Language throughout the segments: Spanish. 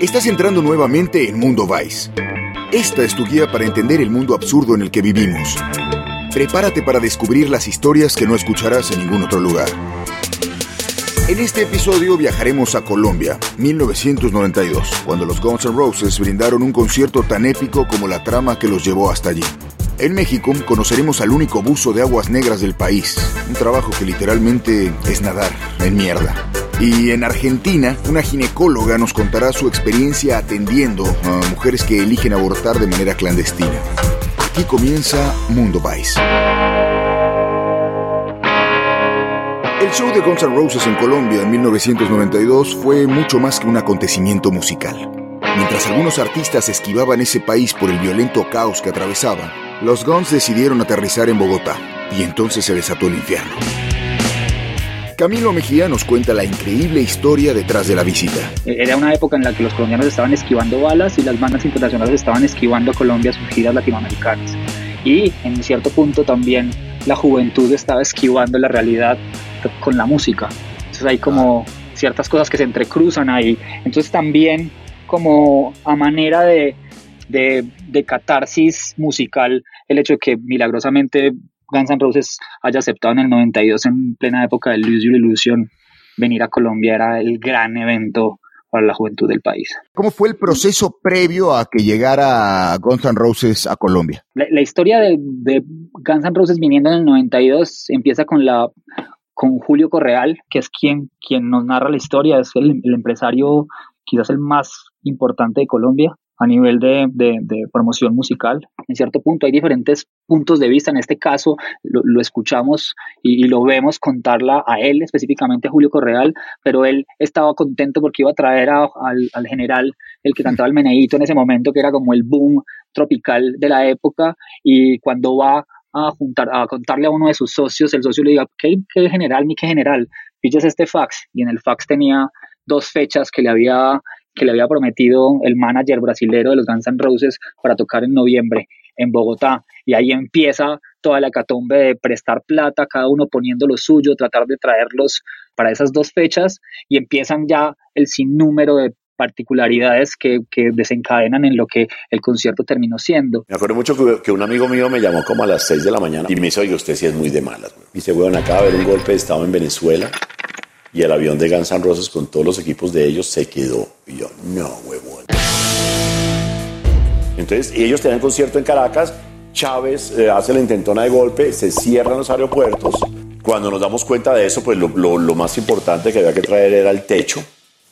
Estás entrando nuevamente en Mundo Vice. Esta es tu guía para entender el mundo absurdo en el que vivimos. Prepárate para descubrir las historias que no escucharás en ningún otro lugar. En este episodio viajaremos a Colombia, 1992, cuando los Guns N' Roses brindaron un concierto tan épico como la trama que los llevó hasta allí. En México conoceremos al único buzo de aguas negras del país, un trabajo que literalmente es nadar en mierda. Y en Argentina, una ginecóloga nos contará su experiencia atendiendo a mujeres que eligen abortar de manera clandestina. Aquí comienza Mundo Vice. El show de Guns N' Roses en Colombia en 1992 fue mucho más que un acontecimiento musical. Mientras algunos artistas esquivaban ese país por el violento caos que atravesaba, los Guns decidieron aterrizar en Bogotá y entonces se desató el infierno. Camilo Mejía nos cuenta la increíble historia detrás de la visita. Era una época en la que los colombianos estaban esquivando balas y las bandas internacionales estaban esquivando a Colombia sus giras latinoamericanas. Y en cierto punto también la juventud estaba esquivando la realidad con la música. Entonces hay como ciertas cosas que se entrecruzan ahí. Entonces también como a manera de, de, de catarsis musical, el hecho de que milagrosamente Guns N' Roses haya aceptado en el 92 en plena época del Lose Your Illusion venir a Colombia era el gran evento para la juventud del país. ¿Cómo fue el proceso previo a que llegara Guns N' Roses a Colombia? La, la historia de, de, Guns N' Roses viniendo en el 92 empieza con la con Julio Correal, que es quien, quien nos narra la historia, es el, el empresario quizás el más importante de Colombia a nivel de, de, de, promoción musical. En cierto punto hay diferentes puntos de vista. En este caso lo, lo escuchamos y, y, lo vemos contarla a él, específicamente a Julio Correal, pero él estaba contento porque iba a traer a, al, al, general, el que cantaba el meneíto en ese momento, que era como el boom tropical de la época, y cuando va a, juntar, a contarle a uno de sus socios, el socio le diga, ¿qué, qué general, ni qué general? Pillas este fax, y en el fax tenía dos fechas que le había que le había prometido el manager brasilero de los Guns N' Roses para tocar en noviembre en Bogotá. Y ahí empieza toda la hecatombe de prestar plata, cada uno poniendo lo suyo, tratar de traerlos para esas dos fechas y empiezan ya el sinnúmero de particularidades que, que, desencadenan en lo que el concierto terminó siendo. Me acuerdo mucho que, que, un amigo mío me llamó como a las 6 de la mañana y me dice, oye, usted sí es muy de malas. Me dice, bueno, acaba de haber un golpe de Estado en Venezuela y el avión de Guns N' Roses con todos los equipos de ellos se quedó. Y yo, no, huevón. Entonces, y ellos tenían concierto en Caracas, Chávez eh, hace la intentona de golpe, se cierran los aeropuertos. Cuando nos damos cuenta de eso, pues lo, lo, lo más importante que había que traer era el techo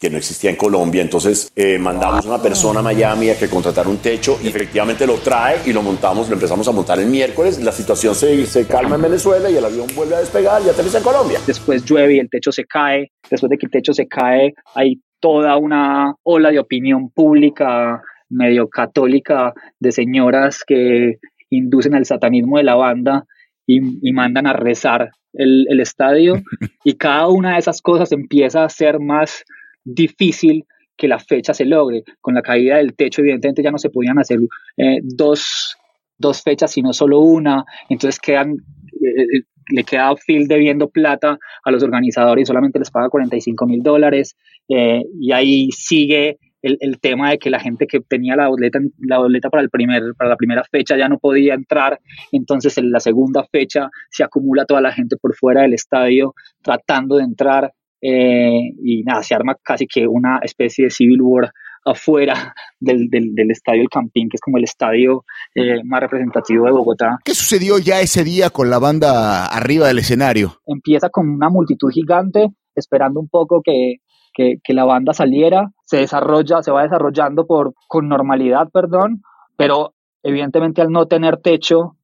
que no existía en Colombia. Entonces eh, mandamos una persona a Miami a que contratara un techo y efectivamente lo trae y lo montamos, lo empezamos a montar el miércoles. La situación se, se calma en Venezuela y el avión vuelve a despegar y aterriza en Colombia. Después llueve y el techo se cae. Después de que el techo se cae, hay toda una ola de opinión pública medio católica de señoras que inducen al satanismo de la banda y, y mandan a rezar el, el estadio y cada una de esas cosas empieza a ser más difícil que la fecha se logre. Con la caída del techo, evidentemente ya no se podían hacer eh, dos, dos, fechas, sino solo una. Entonces quedan, eh, le queda Phil debiendo plata a los organizadores y solamente les paga 45 mil dólares. Eh, y ahí sigue el, el, tema de que la gente que tenía la boleta, la boleta para, el primer, para la primera fecha ya no podía entrar. Entonces en la segunda fecha se acumula toda la gente por fuera del estadio tratando de entrar. Eh, y nada, se arma casi que una especie de civil war afuera del, del, del estadio El Campín, que es como el estadio eh, más representativo de Bogotá. ¿Qué sucedió ya ese día con la banda arriba del escenario? Empieza con una multitud gigante, esperando un poco que, que, que la banda saliera, se desarrolla, se va desarrollando por, con normalidad, perdón, pero evidentemente al no tener techo,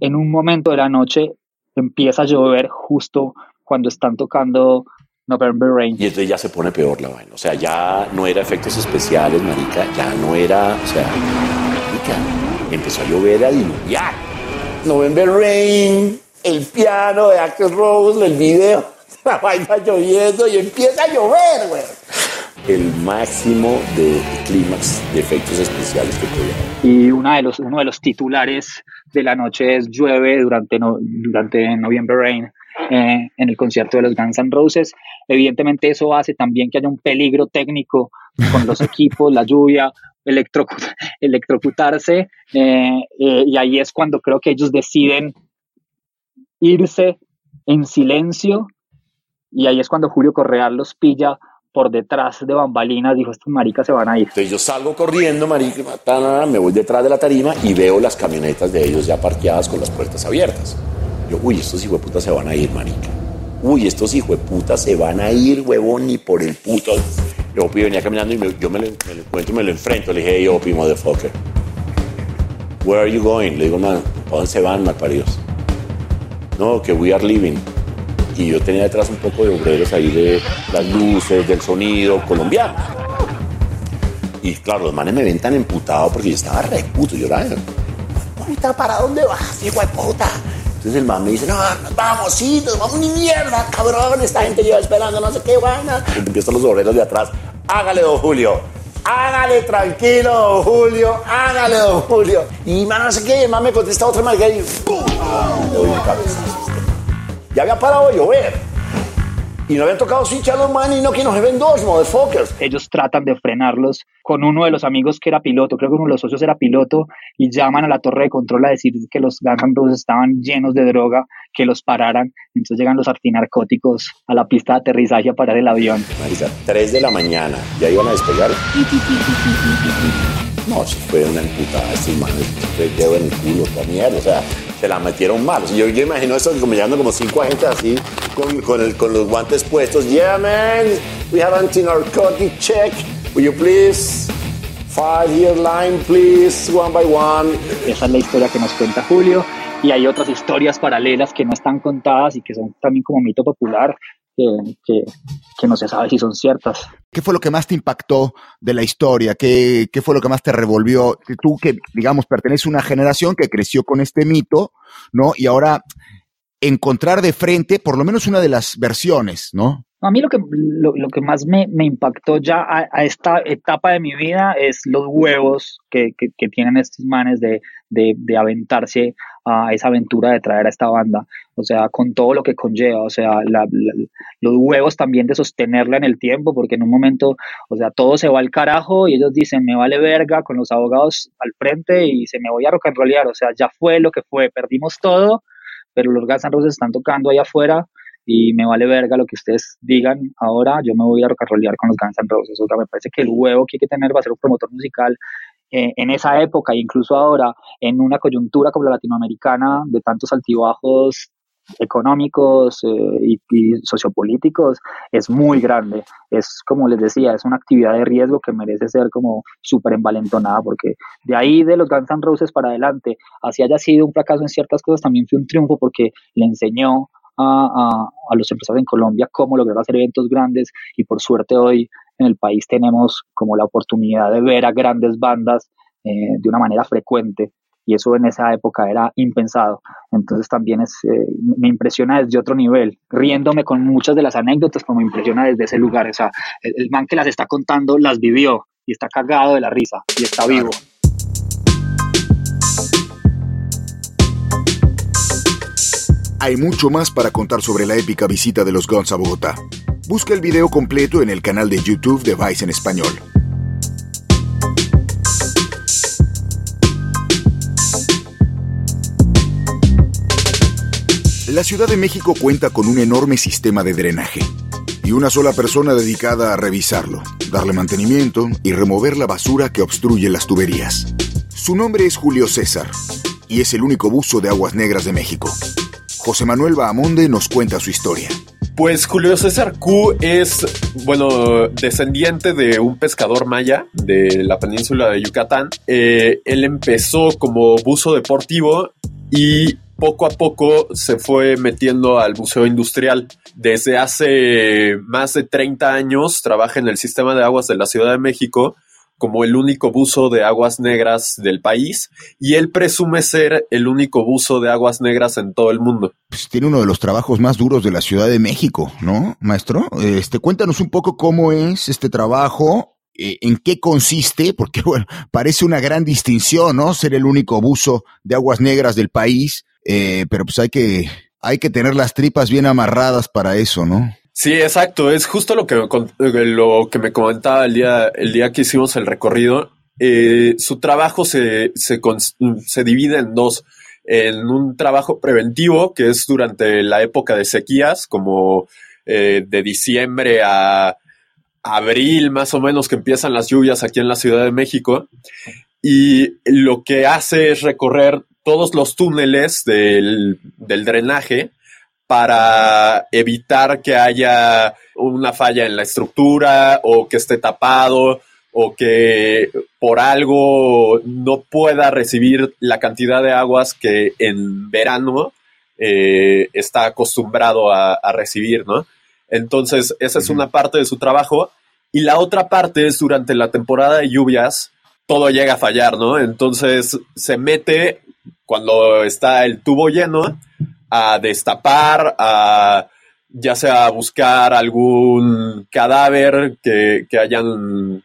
en un momento de la noche empieza a llover justo cuando están tocando November Rain. Y entonces ya se pone peor la vaina. O sea, ya no era efectos especiales, marica. Ya no era, o sea, marica, empezó a llover, a diluviar. November Rain, el piano de Axel Rose, el video, la vaina lloviendo y empieza a llover, güey. El máximo de clímax de efectos especiales que podía Y una de los, uno de los titulares de la noche es llueve durante, no, durante November Rain eh, en el concierto de los Guns N' Roses. Evidentemente eso hace también que haya un peligro técnico con los equipos, la lluvia, electrocutarse, eh, eh, y ahí es cuando creo que ellos deciden irse en silencio, y ahí es cuando Julio Correal los pilla por detrás de bambalinas, dijo, estos maricas se van a ir. Entonces yo salgo corriendo, marica, me voy detrás de la tarima y veo las camionetas de ellos ya parqueadas con las puertas abiertas. Yo, uy, estos hijos de puta se van a ir, marica. Uy, estos hijos de puta se van a ir, huevón, ni por el puto. Yo venía caminando y yo me lo, enfrento. Le dije, hey, Opi, motherfucker. Where are you going? Le digo, man, ¿a dónde se van, malparidos? No, que we are leaving y yo tenía detrás un poco de obreros ahí de las luces, del sonido colombiano. Y claro, los manes me ven tan emputado porque yo estaba re puto, yo era, puta, ¿para dónde vas, hijo de puta? Entonces el man me dice, no, vamos, sí, nos vamos ni mierda, cabrón, esta gente lleva esperando no sé qué vaina. Empiezan los obreros de atrás, hágale, don Julio, hágale tranquilo, don Julio, hágale, don Julio. Y man, no sé qué, el me contesta otra manera y ¡pum! Le doy un cabezazo. Ya había parado de llover. Y no habían tocado switch a los man y no que nos ven dos, motherfuckers. Ellos tratan de frenarlos con uno de los amigos que era piloto, creo que uno de los socios era piloto, y llaman a la torre de control a decir que los Guns estaban llenos de droga, que los pararan. Entonces llegan los artinarcóticos a la pista de aterrizaje a parar el avión. Marisa, 3 de la mañana, ya iban a despegar. No, si fue una emputada, estos manes, dedo en el culo, toda mierda, o sea, se la metieron mal. yo, yo imagino eso como llegando como cinco agentes así, con, con, el, con los guantes puestos. Yeah, man, we have anti-narcotic check. Will you please? Five year line, please, one by one. Esa es la historia que nos cuenta Julio. Y hay otras historias paralelas que no están contadas y que son también como mito popular que, que, no se sabe si son ciertas. ¿Qué fue lo que más te impactó de la historia? ¿Qué, ¿Qué, fue lo que más te revolvió? Tú que, digamos, perteneces a una generación que creció con este mito, ¿no? Y ahora encontrar de frente por lo menos una de las versiones, ¿no? A mí lo que, lo, que más me, me impactó ya a, esta etapa de mi vida es los huevos que, que, que tienen estos manes de, de, de, aventarse a esa aventura de traer a esta banda. O sea, con todo lo que conlleva, o sea, los huevos también de sostenerla en el tiempo, porque en un momento, o sea, todo se va al carajo y ellos dicen, me vale verga con los abogados al frente y se me voy a rock and rollear. O sea, ya fue lo que fue, perdimos todo, pero los Guns N' Roses están tocando allá afuera y me vale verga lo que ustedes digan ahora, yo me voy a rock con los Guns N' Roses. O sea, me parece que el huevo que hay que tener va a ser un promotor musical eh, en esa época e incluso ahora, en una coyuntura como la latinoamericana, de tantos altibajos económicos eh, y, sociopolíticos es muy grande. Es como les decía, es una actividad de riesgo que merece ser como súper envalentonada porque de ahí de los Guns N' Roses para adelante, así haya sido un fracaso en ciertas cosas, también fue un triunfo porque le enseñó a, a, los empresarios en Colombia cómo lograr hacer eventos grandes y por suerte hoy en el país tenemos como la oportunidad de ver a grandes bandas eh, de una manera frecuente y eso en esa época era impensado. Entonces también es, eh, me impresiona desde otro nivel, riéndome con muchas de las anécdotas, como me impresiona desde ese lugar. O sea, el, el man que las está contando las vivió y está cagado de la risa y está vivo. Hay mucho más para contar sobre la épica visita de los Guns a Bogotá. Busca el video completo en el canal de YouTube de Vice en español. La Ciudad de México cuenta con un enorme sistema de drenaje y una sola persona dedicada a revisarlo, darle mantenimiento y remover la basura que obstruye las tuberías. Su nombre es Julio César y es el único buzo de aguas negras de México. José Manuel Bahamonde nos cuenta su historia. Pues Julio César Q es, bueno, descendiente de un pescador maya de la península de Yucatán. Eh, él empezó como buzo deportivo y poco a poco se fue metiendo al buceo industrial. Desde hace más de 30 años trabaja en el sistema de aguas de la Ciudad de México como el único buzo de aguas negras del país y él presume ser el único buzo de aguas negras en todo el mundo. Pues tiene uno de los trabajos más duros de la Ciudad de México, ¿no, maestro? Este, cuéntanos un poco cómo es este trabajo, eh, en qué consiste, porque bueno, parece una gran distinción, ¿no? Ser el único buzo de aguas negras del país, eh, pero pues hay que hay que tener las tripas bien amarradas para eso, ¿no? Sí, exacto. Es justo lo que, lo que me comentaba el día, el día que hicimos el recorrido. Eh, su trabajo se, se, se divide en dos. En un trabajo preventivo, que es durante la época de sequías, como eh, de diciembre a abril, más o menos, que empiezan las lluvias aquí en la Ciudad de México. Y lo que hace es recorrer todos los túneles del, del drenaje para evitar que haya una falla en la estructura o que esté tapado o que por algo no pueda recibir la cantidad de aguas que en verano eh, está acostumbrado a, recibir, ¿no? Entonces, esa es una parte de su trabajo. Y la otra parte es durante la temporada de lluvias, todo llega a fallar, ¿no? Entonces se mete cuando está el tubo lleno a destapar, a ya sea a buscar algún cadáver que, hayan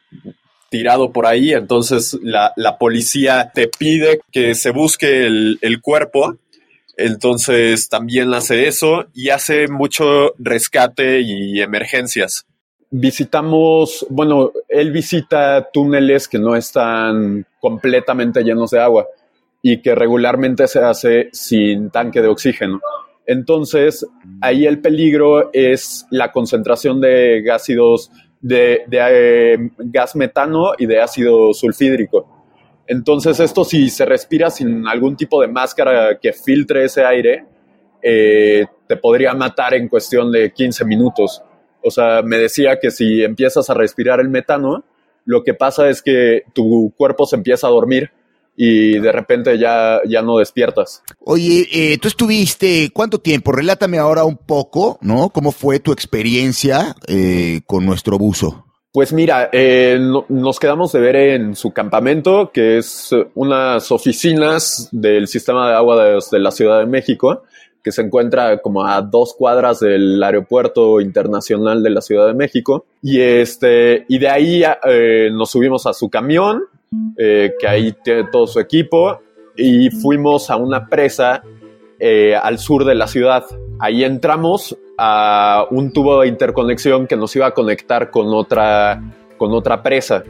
tirado por ahí, entonces la, policía te pide que se busque el, el, cuerpo, entonces también hace eso y hace mucho rescate y emergencias. Visitamos, bueno, él visita túneles que no están completamente llenos de agua y que regularmente se hace sin tanque de oxígeno. Entonces, ahí el peligro es la concentración de gásidos de, eh, gas metano y de ácido sulfídrico. Entonces, esto si se respira sin algún tipo de máscara que filtre ese aire, eh, te podría matar en cuestión de 15 minutos. O sea, me decía que si empiezas a respirar el metano, lo que pasa es que tu cuerpo se empieza a dormir y de repente ya, ya no despiertas. Oye, eh, tú estuviste, ¿cuánto tiempo? Relátame ahora un poco, ¿no? ¿Cómo fue tu experiencia eh, con nuestro buzo? Pues mira, eh, nos quedamos de ver en su campamento, que es unas oficinas del sistema de agua de, de la Ciudad de México, que se encuentra como a dos cuadras del aeropuerto internacional de la Ciudad de México. Y, este, y de ahí nos subimos a su camión eh, que ahí tiene todo su equipo, y fuimos a una presa eh, al sur de la ciudad. Ahí entramos a un tubo de interconexión que nos iba a conectar con otra, con otra presa.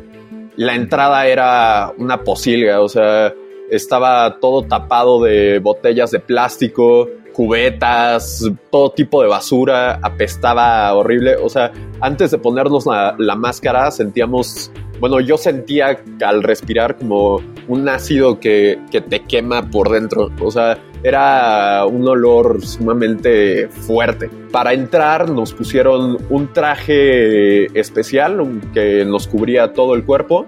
La entrada era una posilga, o sea, estaba todo tapado de botellas de plástico, cubetas, todo tipo de basura, apestaba horrible. O sea, antes de ponernos la, la máscara sentíamos bueno, yo sentía al respirar como un ácido que, te quema por dentro. O sea, era un olor sumamente fuerte. Para entrar nos pusieron un traje especial que nos cubría todo el cuerpo,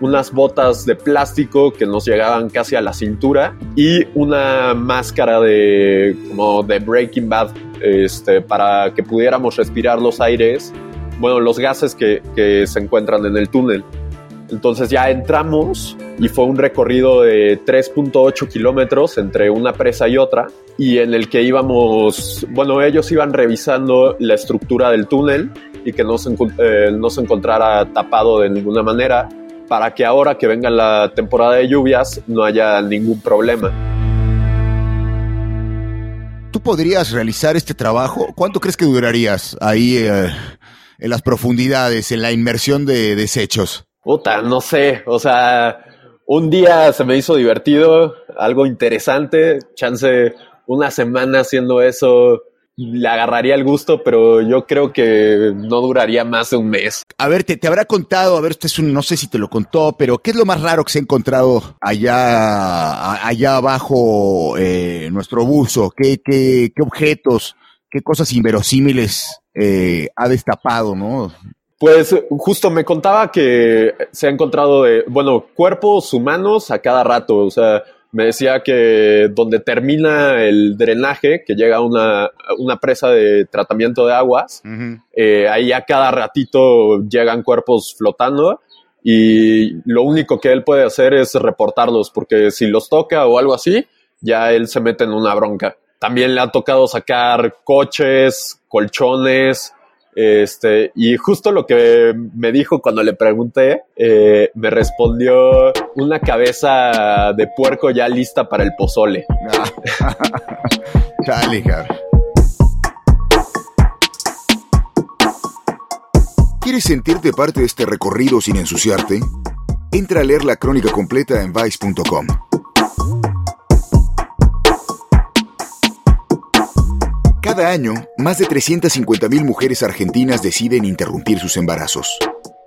unas botas de plástico que nos llegaban casi a la cintura y una máscara de como de Breaking Bad este, para que pudiéramos respirar los aires bueno, los gases que, se encuentran en el túnel. Entonces ya entramos y fue un recorrido de 3.8 kilómetros entre una presa y otra y en el que íbamos, bueno, ellos iban revisando la estructura del túnel y que no se, eh, no se encontrara tapado de ninguna manera para que ahora que venga la temporada de lluvias no haya ningún problema. ¿Tú podrías realizar este trabajo? ¿Cuánto crees que durarías ahí? Eh, en las profundidades, en la inmersión de desechos? Puta, no sé, o sea, un día se me hizo divertido, algo interesante, chance una semana haciendo eso, le agarraría el gusto, pero yo creo que no duraría más de un mes. A ver, te, te habrá contado, a ver, este es un, no sé si te lo contó, pero ¿qué es lo más raro que se ha encontrado allá, allá abajo eh, nuestro buzo? ¿Qué, qué, qué objetos, qué cosas inverosímiles eh, ha destapado, ¿no? Pues justo me contaba que se ha encontrado de, bueno, cuerpos humanos a cada rato, o sea, me decía que donde termina el drenaje, que llega a una, una presa de tratamiento de aguas, eh, ahí a cada ratito llegan cuerpos flotando y lo único que él puede hacer es reportarlos, porque si los toca o algo así, ya él se mete en una bronca. También le ha tocado sacar coches, colchones, Este, y justo lo que me dijo cuando le pregunté, eh, me respondió una cabeza de puerco ya lista para el pozole. Chale, cabrón. ¿Quieres sentirte parte de este recorrido sin ensuciarte? Entra a leer la crónica completa en vice.com. Cada año, más de 350.000 mujeres argentinas deciden interrumpir sus embarazos,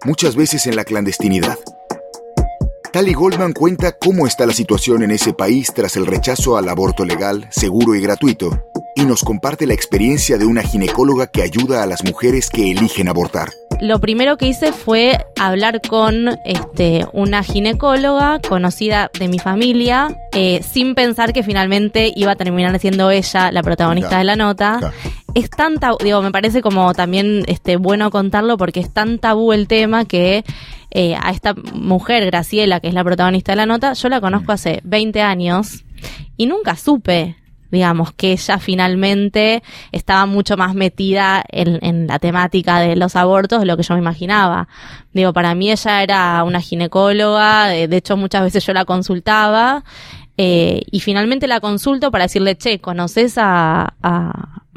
muchas veces en la clandestinidad. Tali Goldman cuenta cómo está la situación en ese país tras el rechazo al aborto legal, seguro y gratuito, y nos comparte la experiencia de una ginecóloga que ayuda a las mujeres que eligen abortar lo primero que hice fue hablar con este, una ginecóloga conocida de mi familia, eh, sin pensar que finalmente iba a terminar siendo ella la protagonista de la nota. Es tan tabú, digo, me parece como también este, bueno contarlo porque es tan tabú el tema que eh, a esta mujer, Graciela, que es la protagonista de la nota, yo la conozco hace 20 años y nunca supe digamos, que ella finalmente estaba mucho más metida en, la temática de los abortos de lo que yo me imaginaba. Digo, para mí ella era una ginecóloga, de, hecho muchas veces yo la consultaba, eh, y finalmente la consulto para decirle, che, ¿conoces a,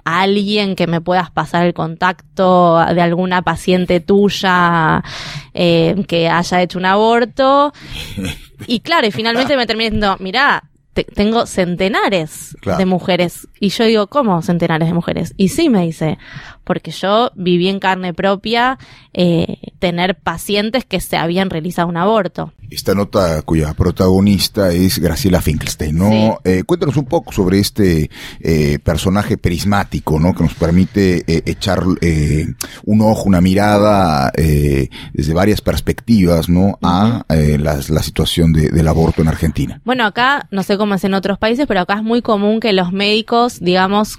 alguien que me puedas pasar el contacto de alguna paciente tuya eh, que haya hecho un aborto? Y claro, y finalmente me terminé diciendo, mirá, tengo centenares de mujeres. Y yo digo, ¿cómo centenares de mujeres? Y sí me dice, porque yo viví en carne propia eh, tener pacientes que se habían realizado un aborto. Esta nota cuya protagonista es Graciela Finkelstein, ¿no? Eh, cuéntanos un poco sobre este eh, personaje prismático, ¿no? Que nos permite echar un ojo, una mirada desde varias perspectivas, ¿no? A la, situación del aborto en Argentina. Bueno, acá, no sé cómo es en otros países, pero acá es muy común que los médicos, digamos,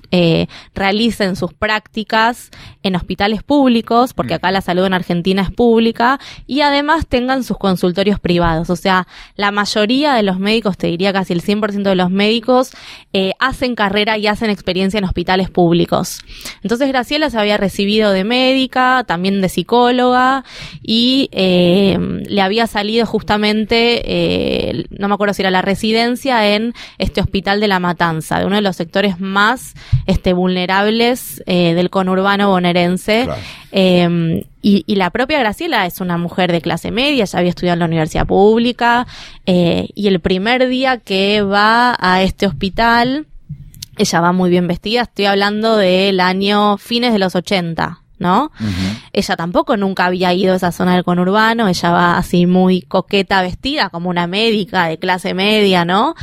realicen sus prácticas en hospitales públicos, porque mm. acá la salud en Argentina es pública, y además tengan sus consultorios privados. O sea, la mayoría de los médicos, te diría casi el 100% de los médicos, eh, hacen carrera y hacen experiencia en hospitales públicos. Entonces Graciela se había recibido de médica, también de psicóloga, y eh, le había salido justamente, eh, no me acuerdo si era la residencia, en este hospital de La Matanza, de uno de los sectores más este, vulnerables del conurbano bonaerense. Em, y, la propia Graciela es una mujer de clase media, ya había estudiado en la universidad pública, eh, y el primer día que va a este hospital, ella va muy bien vestida, estoy hablando del año fines de los 80. ¿No? Ella tampoco nunca había ido a esa zona del conurbano, ella va así muy coqueta vestida, como una médica de clase media, ¿no?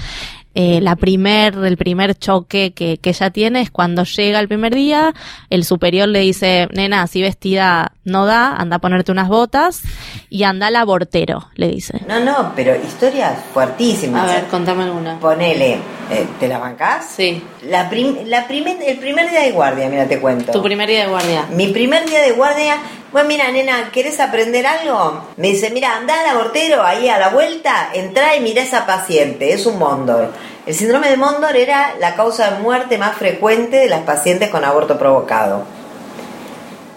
Eh, la primer, el primer choque que, que ella tiene es cuando llega el primer día, el superior le dice, nena, así vestida no da, anda a ponerte unas botas y anda al abortero, le dice. No, no, pero historias fuertísimas. A ver, contame alguna. Ponele, eh, ¿te la bancás? Sí. La, la primer, el primer día de guardia, mira, te cuento. Tu primer día de guardia. Mi primer día de guardia, bueno, mira, nena, ¿querés aprender algo? Me dice, mira, anda al abortero ahí a la vuelta, entra y mira a esa paciente, es un Mondor. El síndrome de Mondor era la causa de muerte más frecuente de las pacientes con aborto provocado.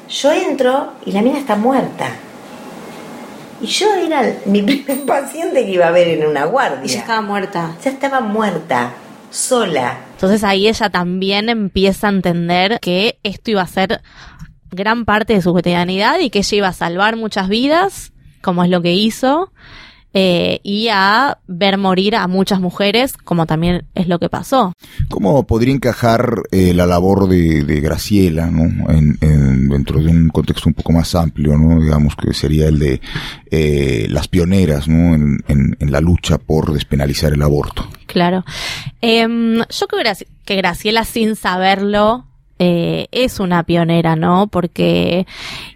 Yo entro y la mina está muerta. Y yo era mi primer paciente que iba a ver en una guardia. ya estaba muerta. Ya estaba muerta, sola. Entonces ahí ella también empieza a entender que esto iba a ser gran parte de su cotidianidad y que ella iba a salvar muchas vidas, como es lo que hizo, eh, y a ver morir a muchas mujeres, como también es lo que pasó. ¿Cómo podría encajar eh, la labor de, Graciela ¿no? En, dentro de un contexto un poco más amplio, ¿no? digamos que sería el de eh, las pioneras ¿no? en, la lucha por despenalizar el aborto? Claro. Em, yo creo que Graciela, sin saberlo, eh, es una pionera, ¿no? Porque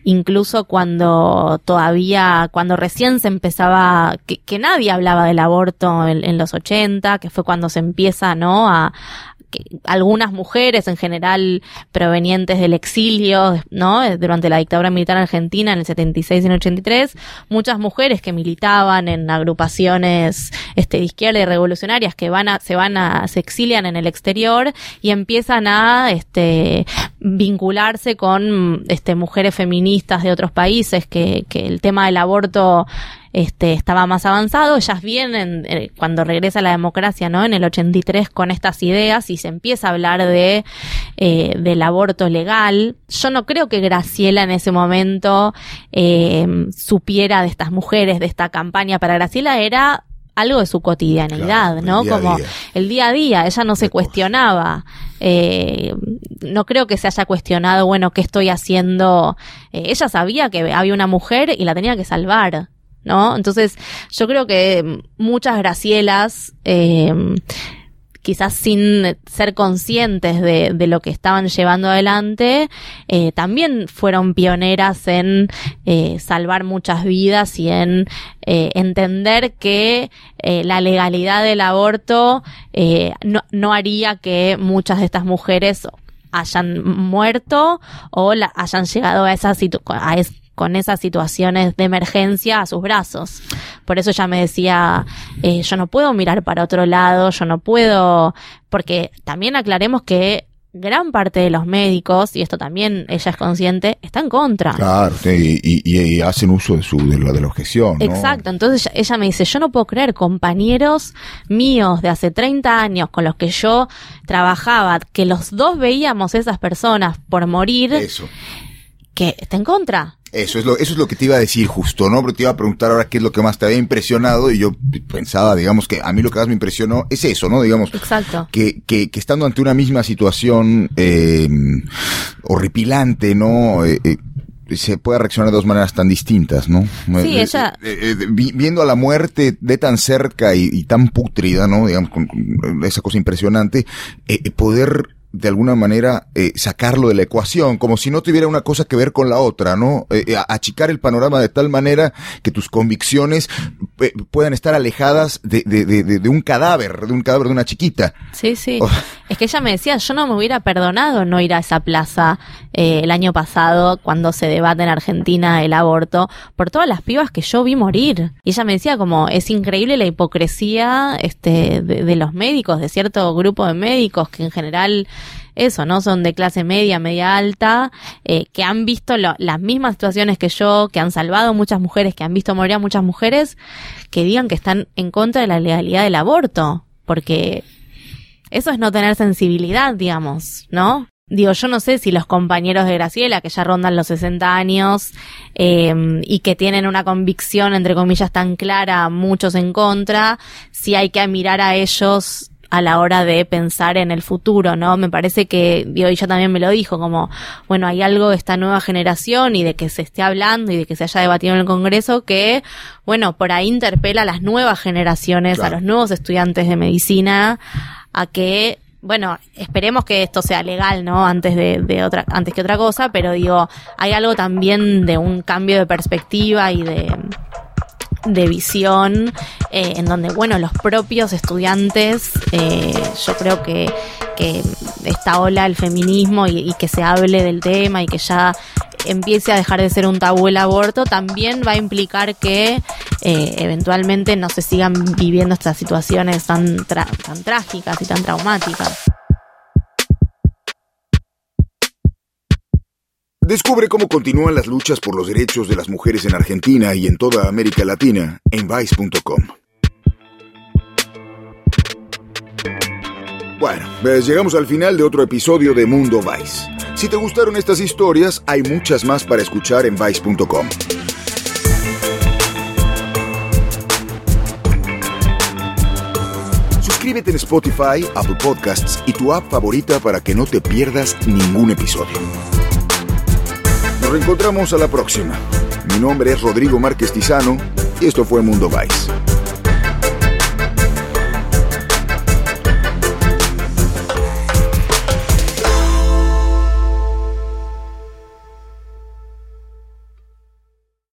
incluso cuando todavía, cuando recién se empezaba, que, nadie hablaba del aborto en, los 80, que fue cuando se empieza, ¿no? A, algunas mujeres, en general provenientes del exilio, ¿no? Durante la dictadura militar argentina en el 76 y en el 83, muchas mujeres que militaban en agrupaciones este, de izquierda y revolucionarias que van a, se van a, se exilian en el exterior y empiezan a, este, vincularse con, este, mujeres feministas de otros países que, que el tema del aborto este, estaba más avanzado, ellas vienen eh, cuando regresa la democracia, ¿no? En el 83 con estas ideas y se empieza a hablar de eh, del aborto legal. Yo no creo que Graciela en ese momento eh, supiera de estas mujeres, de esta campaña. Para Graciela era algo de su cotidianeidad, ¿no? Como el día a día, ella no se cuestionaba. Eh, no creo que se haya cuestionado, bueno, ¿qué estoy haciendo? ella sabía que había una mujer y la tenía que salvar. ¿No? Entonces, yo creo que muchas Gracielas, eh, quizás sin ser conscientes de, de, lo que estaban llevando adelante, eh, también fueron pioneras en eh, salvar muchas vidas y en eh, entender que eh, la legalidad del aborto eh, no, no haría que muchas de estas mujeres hayan muerto o la, hayan llegado a esa situación con esas situaciones de emergencia a sus brazos. Por eso ella me decía, eh, yo no puedo mirar para otro lado, yo no puedo, porque también aclaremos que gran parte de los médicos, y esto también ella es consciente, está en contra. Claro, y, y, y hacen uso de su de la, de la objeción. ¿no? Exacto, entonces ella, ella, me dice, yo no puedo creer compañeros míos de hace 30 años con los que yo trabajaba, que los dos veíamos esas personas por morir, Eso. que está en contra. Eso es, lo, eso es lo que te iba a decir justo, ¿no? Pero te iba a preguntar ahora qué es lo que más te había impresionado y yo pensaba, digamos, que a mí lo que más me impresionó es eso, ¿no? Digamos, Exacto. Que, que, que estando ante una misma situación eh, horripilante, ¿no? Eh, eh, se puede reaccionar de dos maneras tan distintas, ¿no? Sí, ella... Eh, eh, viendo a la muerte de tan cerca y, y tan putrida, ¿no? Digamos, con, con esa cosa impresionante, poder de alguna manera eh, sacarlo de la ecuación, como si no tuviera una cosa que ver con la otra, ¿no? Eh, achicar el panorama de tal manera que tus convicciones eh, puedan estar alejadas de, de, de, de, un cadáver, de un cadáver de una chiquita. Sí, sí. Oh. Es que ella me decía, yo no me hubiera perdonado no ir a esa plaza eh, el año pasado cuando se debate en Argentina el aborto por todas las pibas que yo vi morir. Y ella me decía como, es increíble la hipocresía este, de, de los médicos, de cierto grupo de médicos que en general eso, ¿no? Son de clase media, media alta, eh, que han visto lo, las mismas situaciones que yo, que han salvado muchas mujeres, que han visto morir a muchas mujeres, que digan que están en contra de la legalidad del aborto, porque eso es no tener sensibilidad, digamos, ¿no? Digo, yo no sé si los compañeros de Graciela, que ya rondan los 60 años eh, y que tienen una convicción, entre comillas, tan clara, muchos en contra, si hay que mirar a ellos a la hora de pensar en el futuro, ¿no? Me parece que, y ella también me lo dijo, como, bueno, hay algo de esta nueva generación y de que se esté hablando y de que se haya debatido en el Congreso que, bueno, por ahí interpela a las nuevas generaciones, claro. a los nuevos estudiantes de medicina, a que bueno, esperemos que esto sea legal, ¿no? Antes de, de, otra, antes que otra cosa, pero digo, hay algo también de un cambio de perspectiva y de, de visión, eh, en donde, bueno, los propios estudiantes, eh, yo creo que, que esta ola el feminismo y, y, que se hable del tema y que ya empiece a dejar de ser un tabú el aborto, también va a implicar que eh, eventualmente no se sigan viviendo estas situaciones tan, tan trágicas y tan traumáticas. Descubre cómo continúan las luchas por los derechos de las mujeres en Argentina y en toda América Latina en Vice.com. Bueno, pues llegamos al final de otro episodio de Mundo Vice. Si te gustaron estas historias, hay muchas más para escuchar en Vice.com. Suscríbete en Spotify, Apple Podcasts y tu app favorita para que no te pierdas ningún episodio. Reencontramos a la próxima. Mi nombre es Rodrigo Márquez Tizano y esto fue Mundo Vice.